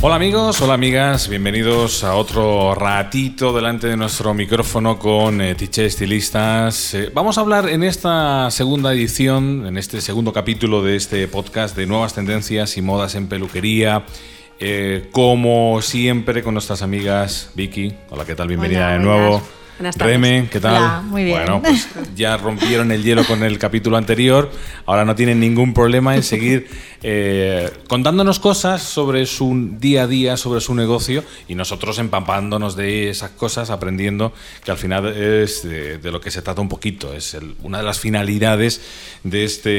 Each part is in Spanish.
Hola amigos, hola amigas, bienvenidos a otro ratito delante de nuestro micrófono con eh, Tiche Estilistas. Eh, vamos a hablar en esta segunda edición, en este segundo capítulo de este podcast de nuevas tendencias y modas en peluquería. Eh, como siempre con nuestras amigas Vicky. Hola, ¿qué tal? Bienvenida Hola, de nuevo. buenas. Buenas tardes. Reme, ¿qué tal? Hola, muy bien. Bueno, pues ya rompieron el hielo con el capítulo anterior. Ahora no tienen ningún problema en seguir eh, contándonos cosas sobre su día a día, sobre su negocio y nosotros empapándonos de esas cosas, aprendiendo que al final es de, de lo que se trata un poquito. Es el- una de las finalidades de este,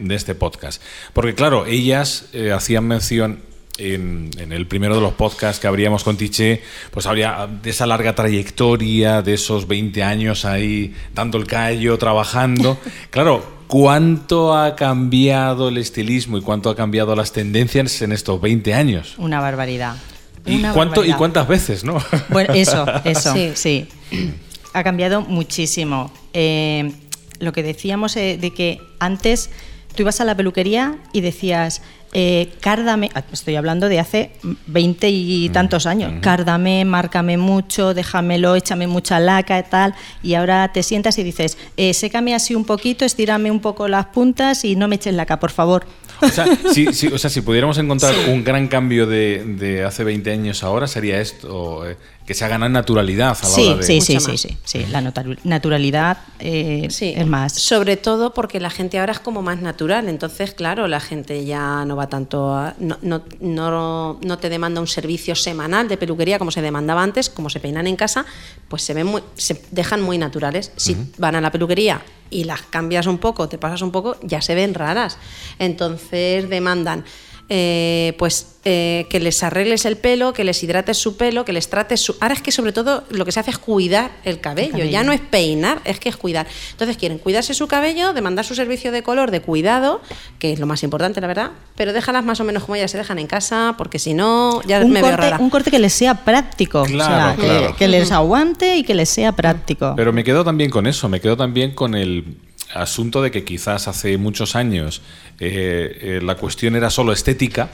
de este podcast. Porque claro, ellas eh, hacían mención en, en el primero de los podcasts que abríamos con Tiché, pues habría de esa larga trayectoria, de esos 20 años ahí dando el callo, trabajando. Claro, ¿cuánto ha cambiado el estilismo y cuánto ha cambiado las tendencias en estos 20 años? Una barbaridad. ¿Y, Una cuánto, ¿Y cuántas veces, no? Bueno, eso, eso, Sí. sí. Ha cambiado muchísimo. Eh, lo que decíamos eh, de que antes tú ibas a la peluquería y decías, eh, cárdame, ah, estoy hablando de hace 20 y tantos años, cárdame, márcame mucho, déjamelo, échame mucha laca y tal, y ahora te sientas y dices, eh, sécame así un poquito, estírame un poco las puntas y no me eches laca, por favor. O sea, si, si- o sea, si pudiéramos encontrar un gran cambio de, de hace 20 años ahora, sería esto, eh, que se ha ganado naturalidad a la Sí, hora de... sí, sí, sí, sí, sí, la natu- naturalidad eh, Sí, es más. Sobre todo porque la gente ahora es como más natural, entonces, claro, la gente ya no va tanto a. No, no, no, no te demanda un servicio semanal de peluquería como se demandaba antes, como se peinan en casa, pues se ven muy, se dejan muy naturales. Si van a la peluquería y las cambias un poco, te pasas un poco, ya se ven raras. Entonces demandan. Eh, pues eh, que les arregles el pelo, que les hidrates su pelo, que les trates su... Ahora es que sobre todo lo que se hace es cuidar el cabello, cabello. ya no es peinar, es que es cuidar. Entonces quieren cuidarse su cabello, demandar su servicio de color, de cuidado, que es lo más importante, la verdad, pero déjalas más o menos como ellas se dejan en casa, porque si no, ya un me veo corte, rara. un corte que les sea práctico, Claro, o sea, que- claro. Que, les aguante y que les sea práctico. Pero me quedo también con eso, me quedo también con el asunto de que quizás hace muchos años eh, eh, la cuestión era solo estética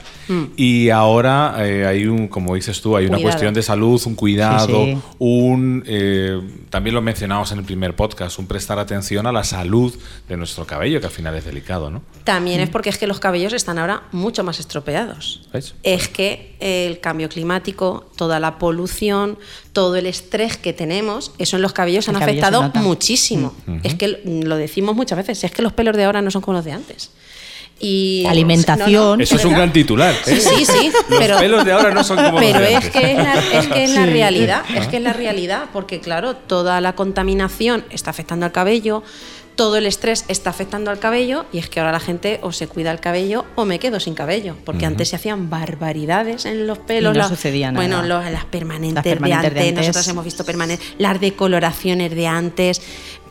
y ahora eh, hay un, como dices tú, hay una cuestión de salud, un cuidado, Sí, sí. un, eh, también lo mencionamos en el primer podcast, un prestar atención a la salud de nuestro cabello, que al final es delicado, ¿no? También es porque es que los cabellos están ahora mucho más estropeados. ¿Ves? Es que el cambio climático, toda la polución, todo el estrés que tenemos, eso en los cabellos El han cabello afectado muchísimo. Es que lo decimos muchas veces, es que los pelos de ahora no son como los de antes. Y Alimentación. Eso es un gran titular. ¿eh? Sí, sí. Los pero, pelos de ahora no son como los Pero de es antes. que es la, es que es la Sí. realidad, es que es la realidad, porque claro, toda la contaminación está afectando al cabello, todo el estrés está afectando al cabello, y es que ahora la gente o se cuida el cabello o me quedo sin cabello, porque antes se hacían barbaridades en los pelos. Y no la- sucedía nada. Bueno, los- las, permanentes Las permanentes de, de antes, antes. nosotros hemos visto permanentes, las decoloraciones de antes,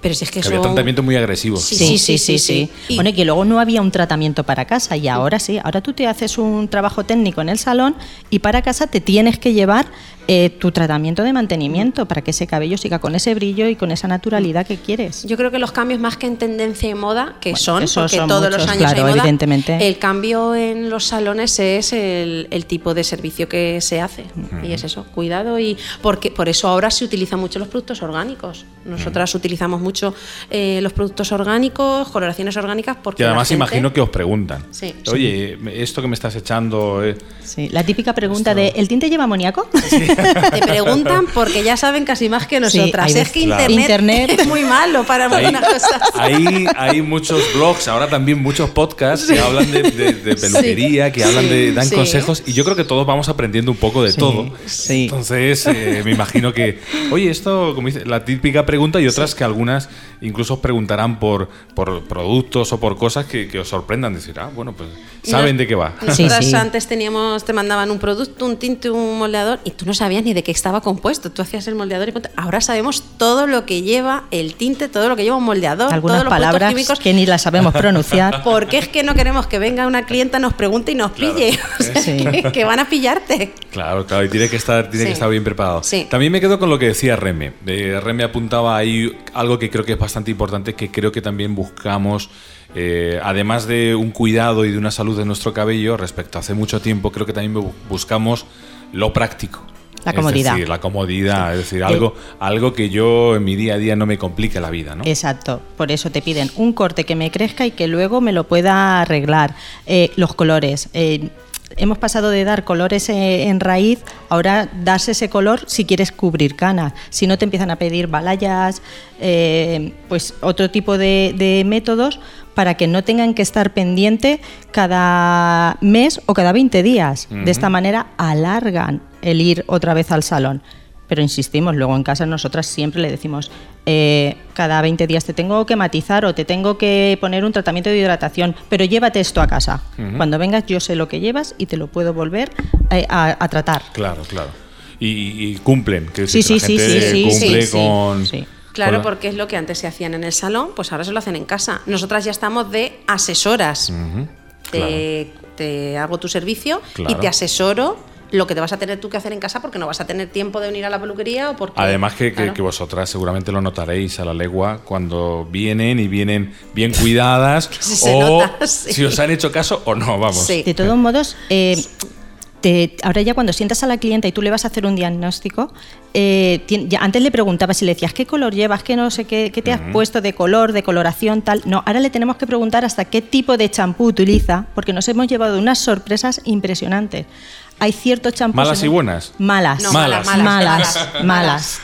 pero si es que Que había son... tratamientos muy agresivos. Sí, Sí, sí, sí, sí. Y- Bueno, y que luego no había un tratamiento para casa y ahora sí. Ahora tú te haces un trabajo técnico en el salón y para casa te tienes que llevar eh, tu tratamiento de mantenimiento para que ese cabello siga con ese brillo y con esa naturalidad que quieres. Yo creo que los cambios más que en tendencia y moda, que Bueno, son, porque son todos los años claro, hay moda, evidentemente. el cambio en los salones es el, el tipo de servicio que se hace. Y es eso, cuidado y porque por eso ahora se utilizan mucho los productos orgánicos. Nosotras utilizamos mucho eh, los productos orgánicos, coloraciones orgánicas, porque Y además gente- imagino que os preguntan. Sí. Oye, esto que me estás echando... eh, Sí, la típica pregunta de ¿el tinte lleva amoníaco? Te preguntan porque ya saben casi más que nosotras. es que Claro. internet, Internet. es muy malo para Hay, algunas cosas. hay, hay muchos blogs, ahora también muchos podcasts que hablan de, de- de peluquería, que hablan de, dan sí. consejos y yo creo que todos vamos aprendiendo un poco de Sí, todo. sí. Entonces, eh, me imagino que, oye, esto, como dice, la típica pregunta y otras que algunas incluso os preguntarán por, por productos o por cosas que, que os sorprendan. Decir, ah, bueno, pues saben Nos- de qué va. Nosotras sí. antes teníamos, te mandaban un producto, un tinte, un moldeador y tú no sabías ni de qué estaba compuesto. Tú hacías el moldeador y ahora sabemos todo lo que lleva el tinte, todo lo que lleva un moldeador, Algunas todos los palabras químicos. que ni las sabemos pronunciar. Porque es que no queremos que venga una clienta, nos pregunte y nos pille. O sea, Sí. que, que van a pillarte. Claro, claro, y tiene que estar, tiene Sí. que estar bien preparado. Sí. También me quedo con lo que decía Reme. Eh, Reme apuntaba ahí algo que creo que es bastante importante, que creo que también buscamos eh, además de un cuidado y de una salud de nuestro cabello, respecto a hace mucho tiempo, creo que también bu- buscamos lo práctico. La comodidad. Es decir, la comodidad, es decir, algo, algo que yo en mi día a día no me complique la vida, ¿no? Exacto, por eso te piden un corte que me crezca y que luego me lo pueda arreglar. Eh, los colores. eh, hemos pasado de dar colores eh, en raíz, ahora das ese color si quieres cubrir canas. Si no te empiezan a pedir balayas, eh, pues otro tipo de, de métodos para que no tengan que estar pendiente cada mes o cada 20 días. De esta manera alargan el ir otra vez al salón. Pero insistimos, luego en casa nosotras siempre le decimos, eh, cada 20 días te tengo que matizar o te tengo que poner un tratamiento de hidratación, pero llévate esto a casa. Cuando vengas yo sé lo que llevas y te lo puedo volver eh, a, a tratar. Claro, claro. Y, y cumplen, que Sí, sí, la sí, gente sí, sí, cumple sí, sí. con... Sí. Claro, porque es lo que antes se hacían en el salón, pues ahora se lo hacen en casa. Nosotras ya estamos de asesoras. Te, te hago tu servicio Claro. y te asesoro lo que te vas a tener tú que hacer en casa porque no vas a tener tiempo de venir a la peluquería o porque... Además que, que- Claro. que vosotras seguramente lo notaréis a la legua cuando vienen y vienen bien cuidadas se o nota, sí. si os han hecho caso o no, vamos. Sí. De todos modos, eh, te- ahora ya cuando sientas a la clienta y tú le vas a hacer un diagnóstico, eh, ya antes le preguntabas y le decías qué color llevas, qué no sé qué, qué te has puesto de color, de coloración, tal. No, ahora le tenemos que preguntar hasta qué tipo de champú utiliza, porque nos hemos llevado unas sorpresas impresionantes. Hay ciertos champús. ¿Malas y buenas? Malas. No, Malas. malas, malas, malas, malas.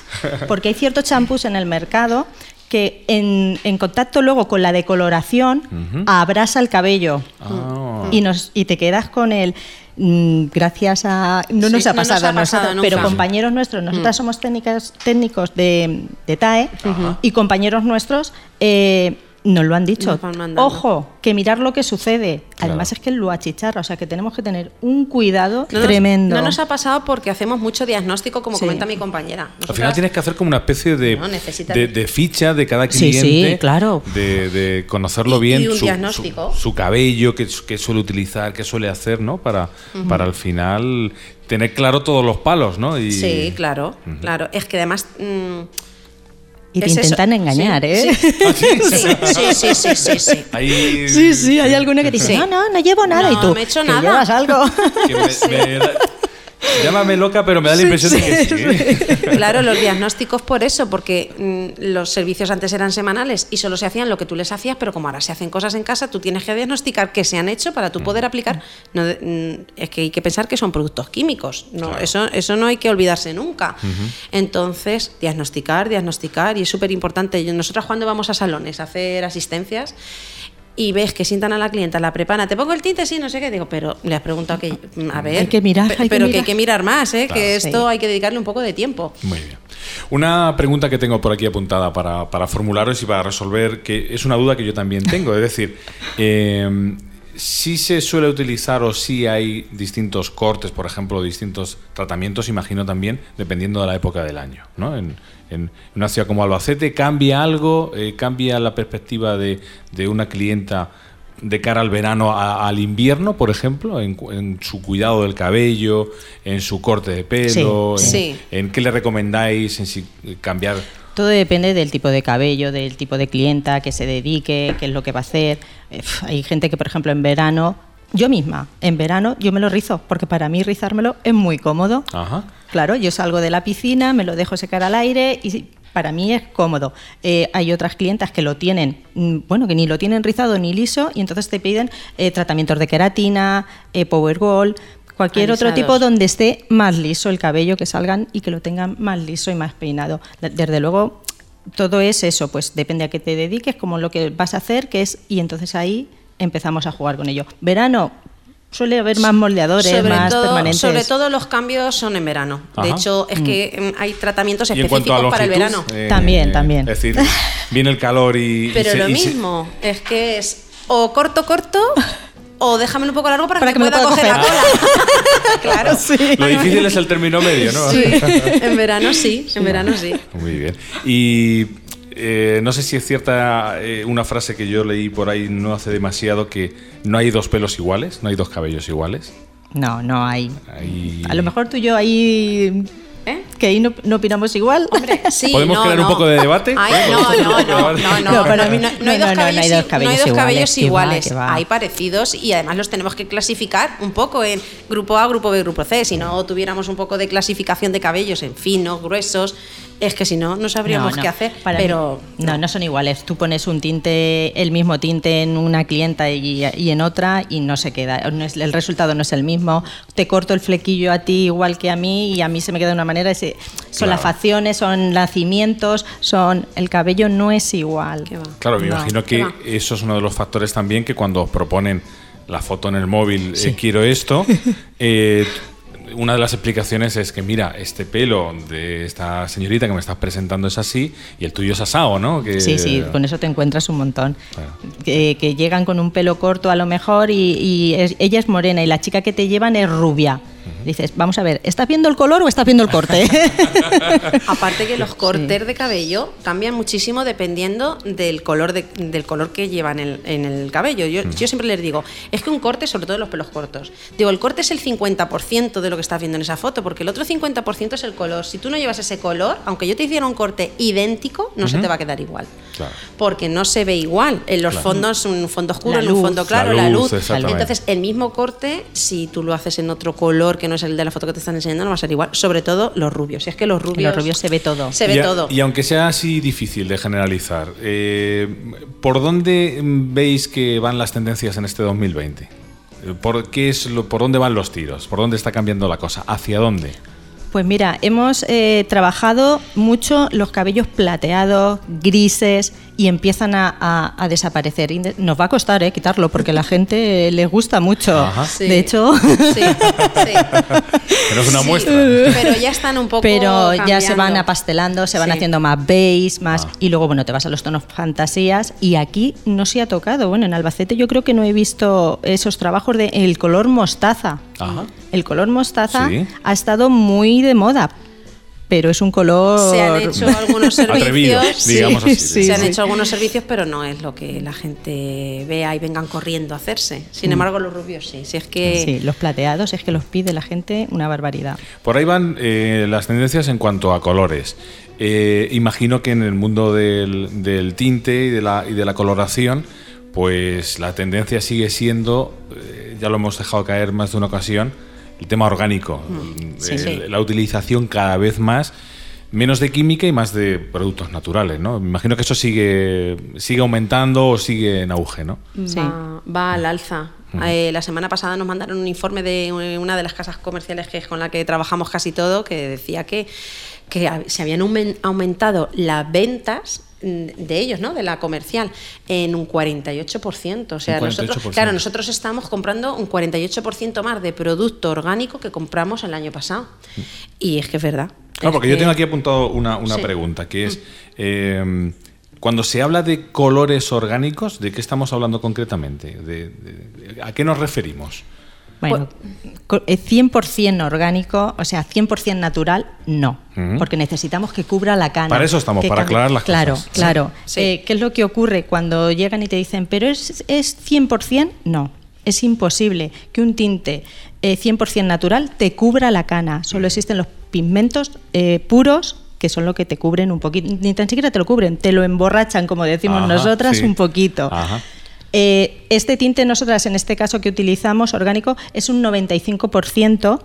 Porque hay ciertos champús en el mercado que en, en contacto luego con la decoloración abrasa el cabello Ah. y nos y te quedas con el mm, gracias a no Sí, nos ha no nos pasado, ha a nosotros, pasado pero compañeros nuestros nosotras somos técnicas técnicos de, de TAE y compañeros nuestros eh, nos lo han dicho. Ojo, que mirar lo que sucede. Además es que lo achicharra, o sea que tenemos que tener un cuidado No nos- tremendo. no nos ha pasado porque hacemos mucho diagnóstico, como Sí. comenta mi compañera. Al final tienes que hacer como una especie de, No, de, de ficha de cada Sí, sí, cliente. claro. De, de conocerlo Y- bien. y un su, diagnóstico. Su, su cabello, qué, qué suele utilizar, qué suele hacer, ¿no? Para, para al final tener claro todos los palos, ¿no? Y, Sí, claro, claro. Es que además... mm, y te es eso. intentan engañar, Sí, ¿eh? sí. ¿Ah, sí? Sí, sí, sí, sí, sí, sí. Ahí- Sí, sí, hay alguna que dice, Sí. no, no, no llevo nada. No, y tú, me he hecho "¿Que nada". llevas algo? llámame loca, pero me da la impresión de que sí. Claro, los diagnósticos por eso, porque mm, los servicios antes eran semanales y solo se hacían lo que tú les hacías, pero como ahora se hacen cosas en casa, tú tienes que diagnosticar qué se han hecho para tú poder aplicar. No, de- mm, es que hay que pensar que son productos químicos, no, Claro. eso, eso no hay que olvidarse nunca. Entonces, diagnosticar, diagnosticar, y es súper importante. Nosotros cuando vamos a salones a hacer asistencias, y ves que sientan a la clienta, la prepara, te pongo el tinte, sí, no sé qué, digo, pero le has preguntado que, mm, a ver, Hay que mirar, hay pero que mirar. hay que mirar más, ¿eh? que esto Sí. hay que dedicarle un poco de tiempo. Muy bien. Una pregunta que tengo por aquí apuntada para, para formularos y para resolver, que es una duda que yo también tengo. Es decir, eh, si se suele utilizar o si hay distintos cortes, por ejemplo, distintos tratamientos, imagino también, dependiendo de la época del año. ¿no? En, en una ciudad como Albacete, ¿cambia algo? Eh, ¿Cambia la perspectiva de, de una clienta? de cara al verano a- al invierno, por ejemplo, en, su cuidado del cabello, en su corte de pelo, Sí, en, sí. ¿En qué le recomendáis en si cambiar? Todo depende del tipo de cabello, del tipo de clienta, que se dedique, qué es lo que va a hacer. Eh, Hay gente que, por ejemplo, en verano, yo misma, en verano yo me lo rizo, porque para mí rizármelo es muy cómodo. Ajá. Claro, yo salgo de la piscina, me lo dejo secar al aire y para mí es cómodo. Eh, hay otras clientas que lo tienen, mm, bueno, que ni lo tienen rizado ni liso y entonces te piden eh, tratamientos de queratina, eh, Power Gold, cualquier otro tipo donde esté más liso el cabello, que salgan y que lo tengan más liso y más peinado. De- Desde luego, todo es eso, pues depende a qué te dediques, como lo que vas a hacer, que es, y entonces ahí empezamos a jugar con ello. Verano, suele haber más moldeadores, sobre, más todo, permanentes. sobre todo los cambios son en verano. De hecho, es que mm, hay tratamientos específicos para el verano. eh, También, también. Es decir, viene el calor y. y Pero se- lo y se- mismo, es que es o corto, corto, o déjamelo un poco largo para, Para que, que me pueda pueda coger la cola. claro. Lo difícil es el término medio, ¿no? Sí, en verano sí, en verano sí. Muy bien. Y eh, no sé si es cierta eh, una frase que yo leí por ahí no hace demasiado que no hay dos pelos iguales, no hay dos cabellos iguales. No, no hay. Hay- A lo mejor tú y yo ahí ¿Eh? que ahí no, no opinamos igual. Hombre, sí, ¿Podemos no, crear un no. poco de debate? Ay, no, ¿Podemos no, crear un no, poco de no, debate? no, No, no, no, no hay dos no, no hay cabellos, iguales, cabellos que va, iguales. que va. Hay parecidos y además los tenemos que clasificar un poco en grupo A, grupo B, grupo C. Si no tuviéramos un poco de clasificación de cabellos en finos, gruesos, es que si no, no sabríamos No, no, qué hacer. para pero mí- no, no son iguales. Tú pones un tinte, el mismo tinte en una clienta y, y en otra y no se queda. No es- el resultado no es el mismo. Te corto el flequillo a ti igual que a mí y a mí se me queda de una manera. ese- son Claro. las facciones, son nacimientos, son el cabello no es igual. Qué va. Claro, me No, imagino ¿qué que eso es uno de los factores también que cuando os proponen la foto en el móvil, eh, quiero esto, eh, una de las explicaciones es que, mira, este pelo de esta señorita que me estás presentando es así y el tuyo es asado, ¿no? Que- Sí, sí, con eso te encuentras un montón. Claro. Que, que llegan con un pelo corto a lo mejor y, y es- ella es morena y la chica que te llevan es rubia. Dices, vamos a ver, ¿estás viendo el color o estás viendo el corte? Aparte que los cortes de cabello cambian muchísimo dependiendo del color de- del color que llevan en, en el cabello. Yo, Mm. yo siempre les digo, es que un corte, sobre todo los pelos cortos, digo, el corte es el 50% de lo que estás viendo en esa foto, porque el otro 50% es el color. Si tú no llevas ese color, aunque yo te hiciera un corte idéntico, no se te va a quedar igual. Claro. Porque no se ve igual. En los fondos, un fondo oscuro, en un fondo claro, La la luz. Entonces, el mismo corte, si tú lo haces en otro color que no es el de la foto que te están enseñando, no va a ser igual. Sobre todo los rubios. Si es que los rubios. los rubios se ve todo. Se ve y, a- todo. y aunque sea así difícil de generalizar, eh, ¿por dónde veis que van las tendencias en este 2020? Eh, ¿Por, qué es lo, ¿Por dónde van los tiros? ¿Por dónde está cambiando la cosa? ¿Hacia dónde? Pues mira, hemos eh, trabajado mucho los cabellos plateados, grises y empiezan a, a- a desaparecer. Y Nos va a costar eh, quitarlo porque a la gente les gusta mucho. Ajá. Sí. De hecho, Sí, sí. Pero es una Sí, muestra. Pero ya están un poco. pero ya se van apastelando, se van Sí. haciendo más beige, más Ah. y luego bueno te vas a los tonos fantasías y aquí no se ha tocado. Bueno, en Albacete yo creo que no he visto esos trabajos de el color mostaza. Ajá. El color mostaza Sí. ha estado muy de moda, pero es un color Se han hecho algunos servicios. Atrevido, digamos así. Sí, se han hecho algunos servicios, pero no es lo que la gente vea y vengan corriendo a hacerse. Sin embargo, los rubios sí. Si es que. Sí, los plateados es que los pide la gente una barbaridad. Por ahí van eh, las tendencias en cuanto a colores. Eh, imagino que en el mundo del, del tinte y de, la, y de la coloración, pues la tendencia sigue siendo, eh, ya lo hemos dejado caer más de una ocasión, el tema orgánico. sí, sí. La utilización cada vez más, menos de química y más de productos naturales. ¿no? Me imagino que eso sigue, sigue aumentando o sigue en auge. ¿no? Sí. Va, va al alza. Eh, la semana pasada nos mandaron un informe de una de las casas comerciales que es con la que trabajamos casi todo, que decía que, que se habían aumen- aumentado las ventas mm, de ellos, ¿no? De la comercial, en un 48%. O sea, nosotros, 48%. claro, nosotros estamos comprando un 48% más de producto orgánico que compramos el año pasado. Y es que es verdad. Claro, Es porque yo tengo aquí apuntado una, una Sí. pregunta, que es, eh, cuando se habla de colores orgánicos, ¿de qué estamos hablando concretamente? ¿De, de- ¿A qué nos referimos? Bueno, co- eh, 100% orgánico, o sea, 100% natural, no. Porque necesitamos que cubra la cana. Para eso estamos, para aclarar las claro, cosas. Claro, Sí. Eh, ¿Qué es lo que ocurre cuando llegan y te dicen, pero es, es 100%? No. Es imposible que un tinte eh, 100% natural te cubra la cana. Solo existen los pigmentos eh, puros que son lo que te cubren un poquito. Ni tan siquiera te lo cubren, te lo emborrachan, como decimos Ajá, nosotras, sí. un poquito. Ajá. Eh, este tinte, nosotras en este caso que utilizamos, orgánico, es un 95%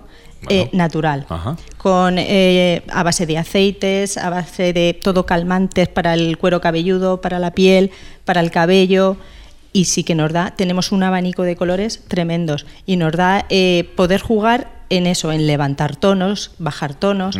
eh, Bueno. natural. Ajá. Con, eh, a base de aceites, a base de todo calmantes para el cuero cabelludo, para la piel, para el cabello. Y sí que nos da, tenemos un abanico de colores tremendos y nos da eh, poder jugar en eso, en levantar tonos, bajar tonos.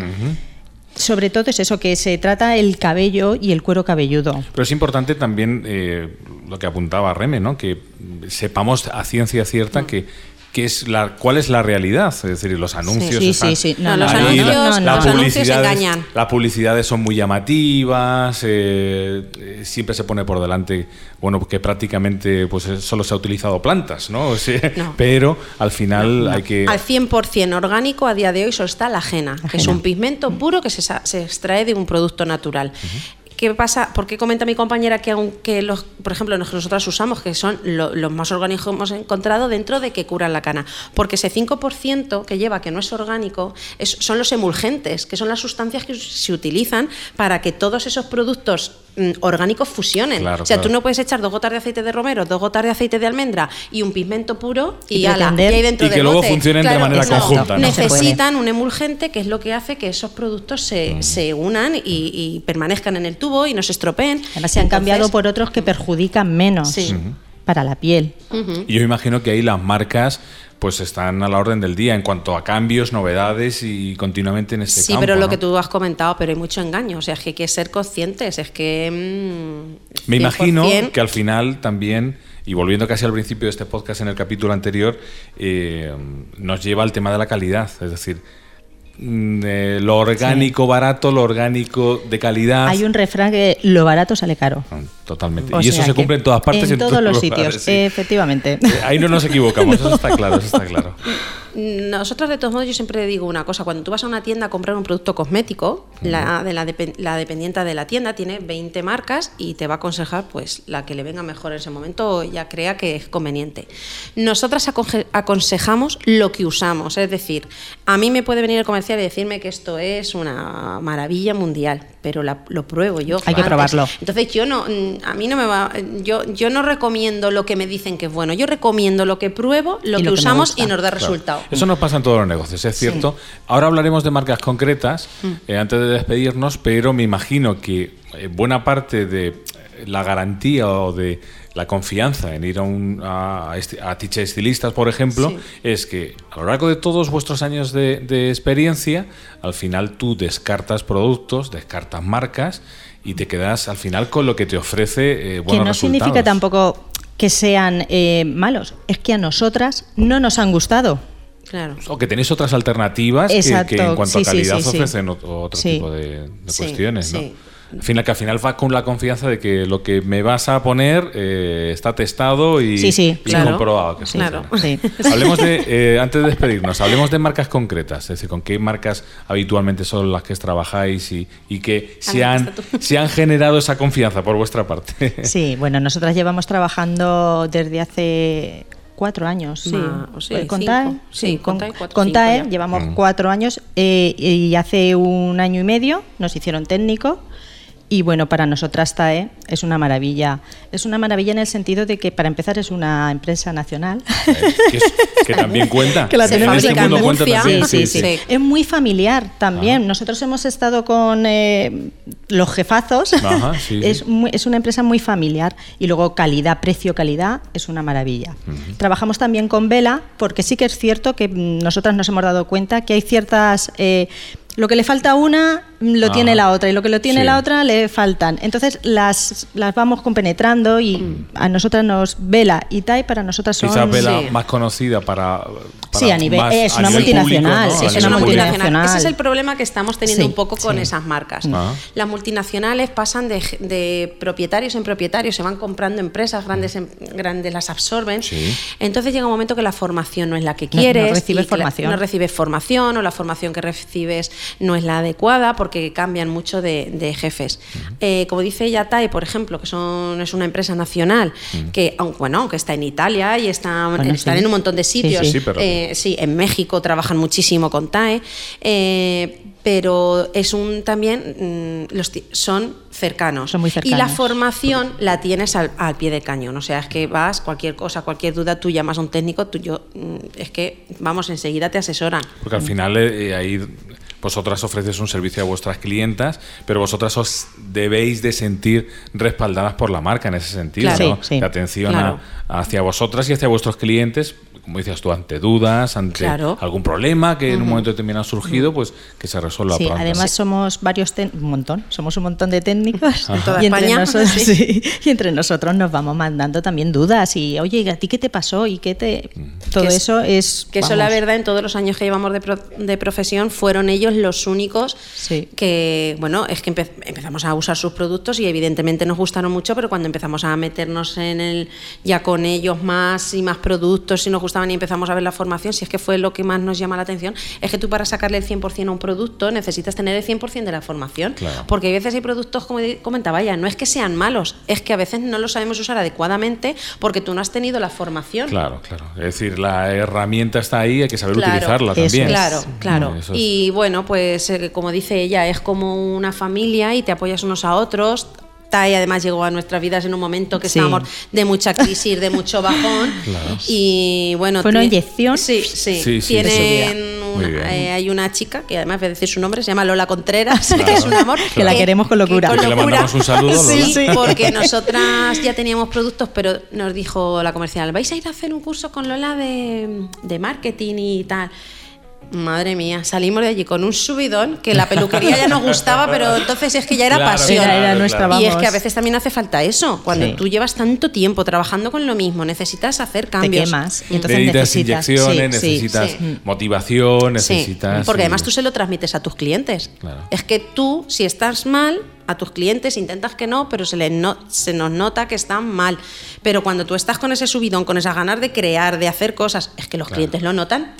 Sobre todo es eso, que se trata el cabello y el cuero cabelludo. Pero es importante también eh, lo que apuntaba Reme, ¿no? que sepamos a ciencia cierta que, que es la, cuál es la realidad. Es decir, los anuncios. Sí, están sí, sí. No, los ahí, anuncios- la- no, no, las los anuncios publicidades- engañan. Las publicidades son muy llamativas, eh, eh, siempre se pone por delante, bueno, que prácticamente pues eh, solo se ha utilizado plantas, ¿no? O sea, No. Pero al final hay que. Al 100% orgánico a día de hoy solo está la ajena, que es un pigmento puro que se, se extrae de un producto natural. ¿Qué pasa? ¿Por qué comenta mi compañera que aunque los, por ejemplo, los que nosotros usamos, que son lo- los más orgánicos que hemos encontrado dentro de que curan la cana? Porque ese 5% que lleva, que no es orgánico, son los emulgentes, que son las sustancias que se utilizan para que todos esos productos orgánicos fusionen. Claro, o sea, claro. tú no puedes echar dos gotas de aceite de romero, dos gotas de aceite de almendra y un pigmento puro y, Y ala, y ahí dentro Y que del luego bote. funcionen de manera conjunta, ¿no? Necesitan un emulgente que es lo que hace que esos productos se, Mm. se unan y, y permanezcan en el tubo y no se estropeen. Además se han Entonces, cambiado por otros que perjudican menos Sí. para la piel. Y yo imagino que ahí las marcas pues están a la orden del día en cuanto a cambios, novedades y continuamente en este Sí, campo. pero lo ¿no? que tú has comentado, pero hay mucho engaño. O sea, es que hay que ser conscientes. Es que. mm, Me imagino 100%, que al final también, y volviendo casi al principio de este podcast en el capítulo anterior, eh, nos lleva al tema de la calidad. Es decir, eh, lo orgánico barato, lo orgánico de calidad. Hay un refrán que lo barato sale caro. Ah, Totalmente. O y eso se cumple en todas partes. En todos los lugares, sitios, sí. efectivamente. Eh, Ahí no nos equivocamos, eso está claro, eso está claro. Nosotros, de todos modos, yo siempre digo una cosa: cuando tú vas a una tienda a comprar un producto cosmético, la, de la, la dependiente de la tienda tiene 20 marcas y te va a aconsejar pues la que le venga mejor en ese momento o ya crea que es conveniente. Nosotras aconsejamos lo que usamos, es decir, a mí me puede venir el comercial y decirme que esto es una maravilla mundial, pero la- lo pruebo yo. Hay que probarlo. Entonces yo no, mm, a mí no me va, yo, yo no recomiendo lo que me dicen que es bueno, yo recomiendo lo que pruebo, lo que lo que me usamos y nos da Claro. resultado. Eso nos pasa en todos los negocios, es cierto. Ahora hablaremos de marcas concretas Mm. eh, antes de despedirnos, pero me imagino que eh, buena parte de la garantía o de la confianza en ir a, un, a, a teacher estilistas, por ejemplo, Sí. es que a lo largo de todos vuestros años de, de experiencia, al final tú descartas productos, descartas marcas y te quedas al final con lo que te ofrece eh, que no significa tampoco que sean eh, malos, es que a nosotras no nos han gustado. Claro. O que tenéis otras alternativas que- en cuanto sí, a calidad sí, sí. ofrecen ot- otro Sí. tipo de, de Sí, cuestiones, ¿no? Al final, que al final vas con la confianza de que lo que me vas a poner eh, está testado y, Sí, sí, y claro. comprobado. Que Claro. funciona. Sí. Hablemos de, eh, antes de despedirnos, hablemos de marcas concretas, es decir, con qué marcas habitualmente son las que trabajáis y, y que se han, se generado esa confianza por vuestra parte. Sí, bueno, nosotras llevamos trabajando desde hace cuatro años. Sí, sí, con. TAE, Sí, con, con TAE cuatro, con cinco TAE ya. llevamos Mm. cuatro años eh, y hace un año y medio nos hicieron técnico. Y bueno, para nosotras TAE es una maravilla. Es una maravilla en el sentido de que, para empezar, es una empresa nacional. que, es- que también cuenta. Que la en tenemos este en mundo cuenta Murcia. también. Sí, sí, sí, sí. sí. Es muy familiar también. Nosotros hemos estado con eh, los jefazos. Ajá, sí, sí. es, muy- es una empresa muy familiar. Y luego calidad, precio, calidad, es una maravilla. Trabajamos también con Vela, porque sí que es cierto que nosotras nos hemos dado cuenta que hay ciertas... eh, lo que le falta a una lo tiene la otra y lo que lo tiene Sí. la otra le faltan. Entonces las, las vamos compenetrando y a nosotras nos Vela y TAE para nosotras son Quizás Vela Sí. más conocida para, para Sí, a nivel- más- es una nivel multinacional, público, ¿no? sí, A es una multinacional. Ese es el problema que estamos teniendo Sí, un poco con sí. esas marcas. Ah. Las multinacionales pasan de, de propietarios en propietarios, se van comprando empresas grandes, en- grandes las absorben. Sí. Entonces llega un momento que la formación no es la que No- no quieres. recibes formación. no recibes formación o la formación que recibes no es la adecuada porque cambian mucho de, de jefes. Eh, como dice Yatai, por ejemplo, que son, es una empresa nacional que, aunque, bueno, aunque está en Italia y está, Bueno, están sí. en un montón de sitios, sí. Sí, pero- eh, sí, en México trabajan muchísimo con TAE, eh, pero es un también mm, los son cercanos. Son muy Y la cercanos. formación la tienes al, al pie de cañón. O sea, es que vas, cualquier cosa, cualquier duda, tú llamas a un técnico, tú yo, mm, es que, vamos, enseguida te asesoran. Porque al final eh, ahí vosotras ofreces un servicio a vuestras clientas, pero vosotras os debéis de sentir respaldadas por la marca en ese sentido, Claro. ¿no? Sí, sí. De atención a- hacia vosotras y hacia vuestros clientes, como decías tú, ante dudas, ante Claro. algún problema que en un momento determinado ha surgido, pues que se resuelva Sí, pronto. además somos varios, un montón, somos un montón de técnicos En toda y, entre España, nosotros, sí. sí, y entre nosotros nos vamos mandando también dudas y, oye, ¿y ¿a ti qué te pasó? Y qué te... Todo Que es- eso es... Que eso, la verdad, en todos los años que llevamos de, pro- de profesión, fueron ellos los únicos Sí. que, bueno, es que empe- empezamos a usar sus productos y evidentemente nos gustaron mucho, pero cuando empezamos a meternos en el ya con ellos más y más productos y nos gustaron gustaban y empezamos a ver la formación, si es que fue lo que más nos llama la atención, es que tú para sacarle el 100% a un producto necesitas tener el 100% de la formación. Claro. Porque a veces hay productos, como comentaba ya, no es que sean malos, es que a veces no los sabemos usar adecuadamente porque tú no has tenido la formación. Claro, claro. Es decir, la herramienta está ahí, hay que saber Claro, utilizarla eso también. es. Claro, claro. Es. Y bueno, pues eh, como dice ella, es como una familia y te apoyas unos a otros. Tai además llegó a nuestras vidas en un momento que Sí. estábamos de mucha crisis, de mucho bajón. Claro. Y bueno, Fue una inyección. Sí, sí. Sí, sí, Tienen una- eh, hay una chica que además voy a decir su nombre, se llama Lola Contreras, que es un amor. Que la queremos con locura. con Que le locura. mandamos un saludo, Lola. Sí, Sí. porque nosotras ya teníamos productos, pero nos dijo la comercial, vais a ir a hacer un curso con Lola de, de marketing y tal. Madre mía, salimos de allí con un subidón que la peluquería ya nos gustaba, pero entonces es que ya era Claro, pasión. Era, era nuestra. Y es que a veces también hace falta eso. Cuando Sí. tú llevas tanto tiempo trabajando con lo mismo, necesitas hacer cambios. quemas. Y entonces necesitas necesitas- inyecciones, sí, necesitas sí. motivación, Sí, necesitas. porque además tú se lo transmites a tus clientes. Claro. Es que tú, si estás mal, a tus clientes intentas que no, pero se, les no- se nos nota que están mal. Pero cuando tú estás con ese subidón, con esas ganas de crear, de hacer cosas, es que los clientes lo notan.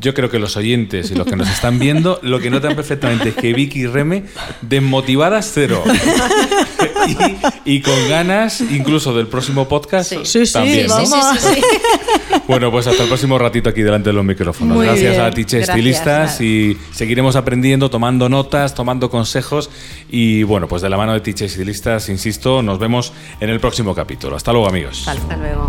Yo creo que los oyentes y los que nos están viendo lo que notan perfectamente es que Vicky y Reme desmotivadas cero. y, y con ganas incluso del próximo podcast Sí. Sí, sí, también. ¿no? vamos. sí, sí. Bueno, pues hasta el próximo ratito aquí delante de los micrófonos. Muy Gracias bien. a Tiche Gracias, Estilistas nada. y seguiremos aprendiendo, tomando notas, tomando consejos y bueno, pues de la mano de Tiche Estilistas, insisto, nos vemos en el próximo capítulo. Hasta luego amigos. Hasta luego.